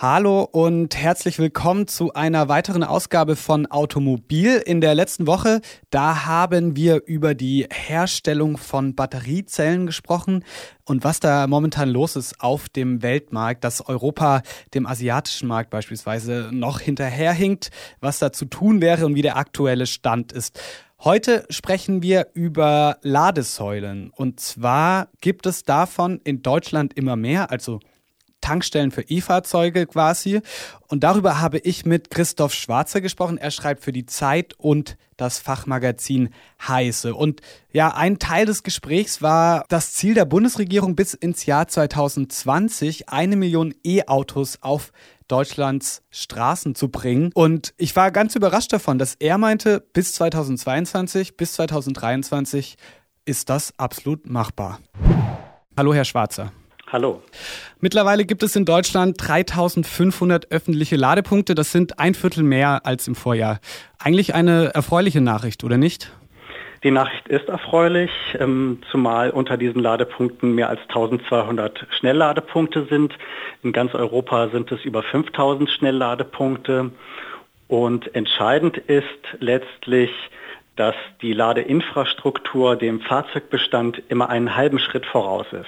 Hallo und herzlich willkommen zu einer weiteren Ausgabe von Automobil. In der letzten Woche, da haben wir über die Herstellung von Batteriezellen gesprochen und was da momentan los ist auf dem Weltmarkt, dass Europa dem asiatischen Markt beispielsweise noch hinterherhinkt, was da zu tun wäre und wie der aktuelle Stand ist. Heute sprechen wir über Ladesäulen. Und zwar gibt es davon in Deutschland immer mehr, also Tankstellen für E-Fahrzeuge quasi. Und darüber habe ich mit Christoph Schwarzer gesprochen. Er schreibt für die Zeit und das Fachmagazin Heiße. Und ja, ein Teil des Gesprächs war das Ziel der Bundesregierung bis ins Jahr 2020, eine Million E-Autos auf Deutschlands Straßen zu bringen. Und ich war ganz überrascht davon, dass er meinte, bis 2022, bis 2023 ist das absolut machbar. Hallo, Herr Schwarzer. Hallo. Mittlerweile gibt es in Deutschland 3500 öffentliche Ladepunkte. Das sind ein Viertel mehr als im Vorjahr. Eigentlich eine erfreuliche Nachricht, oder nicht? Die Nachricht ist erfreulich, ähm, zumal unter diesen Ladepunkten mehr als 1200 Schnellladepunkte sind. In ganz Europa sind es über 5000 Schnellladepunkte. Und entscheidend ist letztlich, dass die Ladeinfrastruktur dem Fahrzeugbestand immer einen halben Schritt voraus ist.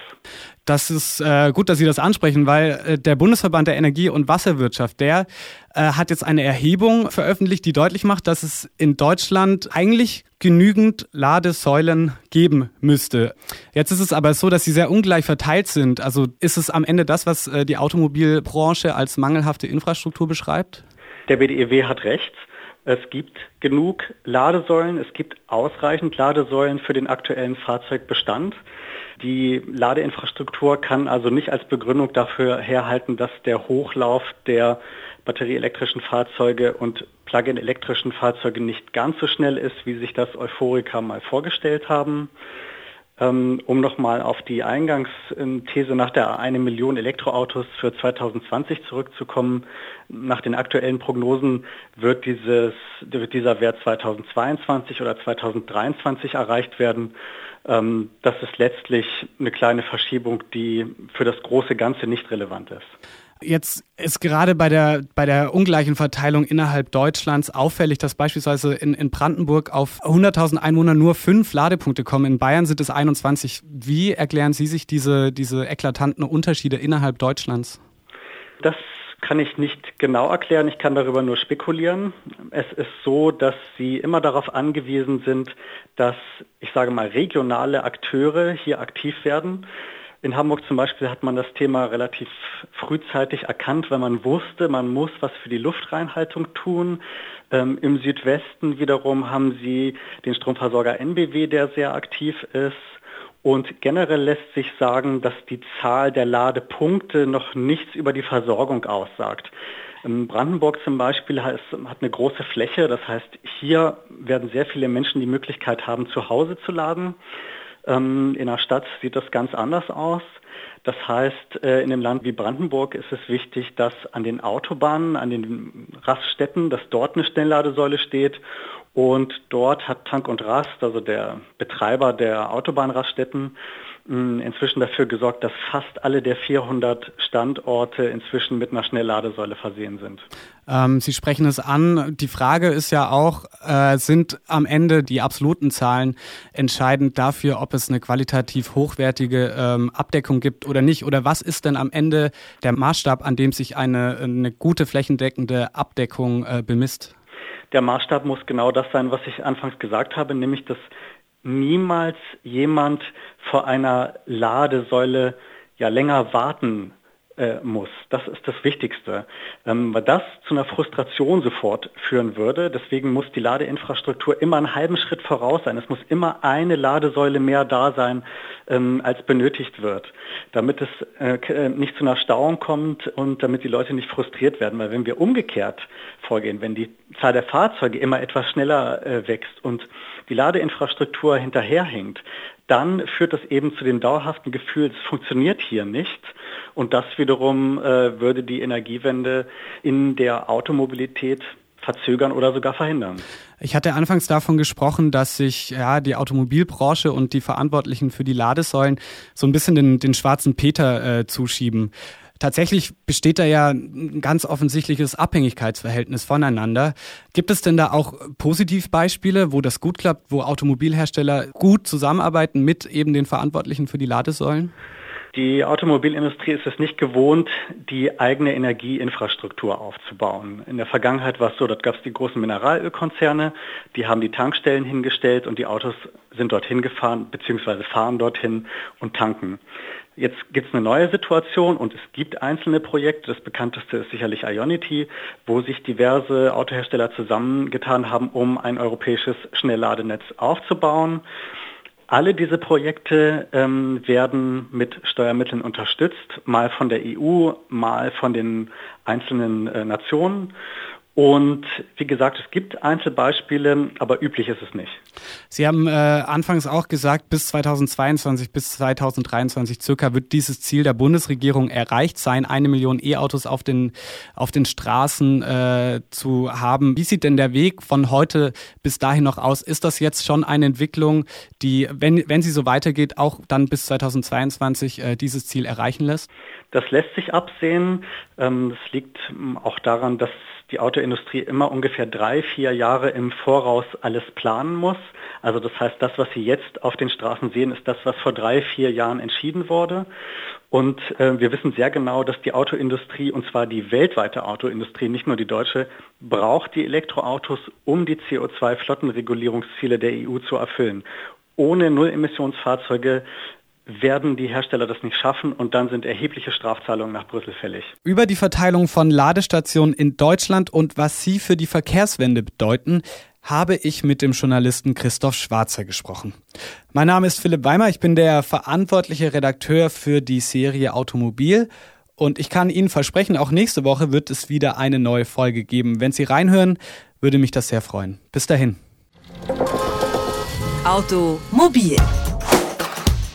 Das ist äh, gut, dass Sie das ansprechen, weil äh, der Bundesverband der Energie- und Wasserwirtschaft, der äh, hat jetzt eine Erhebung veröffentlicht, die deutlich macht, dass es in Deutschland eigentlich genügend Ladesäulen geben müsste. Jetzt ist es aber so, dass sie sehr ungleich verteilt sind. Also ist es am Ende das, was äh, die Automobilbranche als mangelhafte Infrastruktur beschreibt? Der BDEW hat recht. Es gibt genug Ladesäulen, es gibt ausreichend Ladesäulen für den aktuellen Fahrzeugbestand. Die Ladeinfrastruktur kann also nicht als Begründung dafür herhalten, dass der Hochlauf der batterieelektrischen Fahrzeuge und Plug-in-elektrischen Fahrzeuge nicht ganz so schnell ist, wie sich das Euphoriker mal vorgestellt haben. Ähm, um nochmal auf die Eingangsthese nach der eine Million Elektroautos für 2020 zurückzukommen. Nach den aktuellen Prognosen wird, dieses, wird dieser Wert 2022 oder 2023 erreicht werden. Ähm, das ist letztlich eine kleine Verschiebung, die für das große Ganze nicht relevant ist. Jetzt ist gerade bei der, bei der ungleichen Verteilung innerhalb Deutschlands auffällig, dass beispielsweise in, in Brandenburg auf 100.000 Einwohner nur fünf Ladepunkte kommen. In Bayern sind es 21. Wie erklären Sie sich diese, diese eklatanten Unterschiede innerhalb Deutschlands? Das kann ich nicht genau erklären, ich kann darüber nur spekulieren. Es ist so, dass sie immer darauf angewiesen sind, dass, ich sage mal, regionale Akteure hier aktiv werden. In Hamburg zum Beispiel hat man das Thema relativ frühzeitig erkannt, weil man wusste, man muss was für die Luftreinhaltung tun. Ähm, Im Südwesten wiederum haben sie den Stromversorger NBW, der sehr aktiv ist. Und generell lässt sich sagen, dass die Zahl der Ladepunkte noch nichts über die Versorgung aussagt. Brandenburg zum Beispiel hat eine große Fläche, das heißt, hier werden sehr viele Menschen die Möglichkeit haben, zu Hause zu laden. Ähm, in der Stadt sieht das ganz anders aus. Das heißt, äh, in einem Land wie Brandenburg ist es wichtig, dass an den Autobahnen, an den Raststätten, dass dort eine Schnellladesäule steht. Und dort hat Tank und Rast, also der Betreiber der Autobahnraststätten, inzwischen dafür gesorgt, dass fast alle der 400 Standorte inzwischen mit einer Schnellladesäule versehen sind. Ähm, Sie sprechen es an. Die Frage ist ja auch, äh, sind am Ende die absoluten Zahlen entscheidend dafür, ob es eine qualitativ hochwertige ähm, Abdeckung gibt oder nicht? Oder was ist denn am Ende der Maßstab, an dem sich eine, eine gute flächendeckende Abdeckung äh, bemisst? Der Maßstab muss genau das sein, was ich anfangs gesagt habe, nämlich dass niemals jemand vor einer Ladesäule ja länger warten äh, muss. Das ist das Wichtigste. Ähm, weil das zu einer Frustration sofort führen würde. Deswegen muss die Ladeinfrastruktur immer einen halben Schritt voraus sein. Es muss immer eine Ladesäule mehr da sein, ähm, als benötigt wird, damit es äh, äh, nicht zu einer Stauung kommt und damit die Leute nicht frustriert werden. Weil wenn wir umgekehrt vorgehen, wenn die Zahl der Fahrzeuge immer etwas schneller wächst und die Ladeinfrastruktur hinterherhinkt, dann führt das eben zu dem dauerhaften Gefühl, es funktioniert hier nicht. Und das wiederum äh, würde die Energiewende in der Automobilität verzögern oder sogar verhindern. Ich hatte anfangs davon gesprochen, dass sich ja, die Automobilbranche und die Verantwortlichen für die Ladesäulen so ein bisschen den, den schwarzen Peter äh, zuschieben. Tatsächlich besteht da ja ein ganz offensichtliches Abhängigkeitsverhältnis voneinander. Gibt es denn da auch Positivbeispiele, wo das gut klappt, wo Automobilhersteller gut zusammenarbeiten mit eben den Verantwortlichen für die Ladesäulen? Die Automobilindustrie ist es nicht gewohnt, die eigene Energieinfrastruktur aufzubauen. In der Vergangenheit war es so, dort gab es die großen Mineralölkonzerne, die haben die Tankstellen hingestellt und die Autos sind dorthin gefahren bzw. fahren dorthin und tanken. Jetzt gibt es eine neue Situation und es gibt einzelne Projekte. Das bekannteste ist sicherlich Ionity, wo sich diverse Autohersteller zusammengetan haben, um ein europäisches Schnellladenetz aufzubauen. Alle diese Projekte ähm, werden mit Steuermitteln unterstützt, mal von der EU, mal von den einzelnen äh, Nationen. Und wie gesagt, es gibt Einzelbeispiele, aber üblich ist es nicht. Sie haben äh, anfangs auch gesagt, bis 2022, bis 2023 circa wird dieses Ziel der Bundesregierung erreicht sein, eine Million E-Autos auf den, auf den Straßen äh, zu haben. Wie sieht denn der Weg von heute bis dahin noch aus? Ist das jetzt schon eine Entwicklung, die, wenn, wenn sie so weitergeht, auch dann bis 2022 äh, dieses Ziel erreichen lässt? Das lässt sich absehen. Ähm, das liegt ähm, auch daran, dass die Autoindustrie immer ungefähr drei, vier Jahre im Voraus alles planen muss. Also das heißt, das, was Sie jetzt auf den Straßen sehen, ist das, was vor drei, vier Jahren entschieden wurde. Und äh, wir wissen sehr genau, dass die Autoindustrie, und zwar die weltweite Autoindustrie, nicht nur die deutsche, braucht die Elektroautos, um die CO2-Flottenregulierungsziele der EU zu erfüllen. Ohne Nullemissionsfahrzeuge werden die Hersteller das nicht schaffen und dann sind erhebliche Strafzahlungen nach Brüssel fällig. Über die Verteilung von Ladestationen in Deutschland und was sie für die Verkehrswende bedeuten, habe ich mit dem Journalisten Christoph Schwarzer gesprochen. Mein Name ist Philipp Weimer, ich bin der verantwortliche Redakteur für die Serie Automobil und ich kann Ihnen versprechen, auch nächste Woche wird es wieder eine neue Folge geben. Wenn Sie reinhören, würde mich das sehr freuen. Bis dahin. Automobil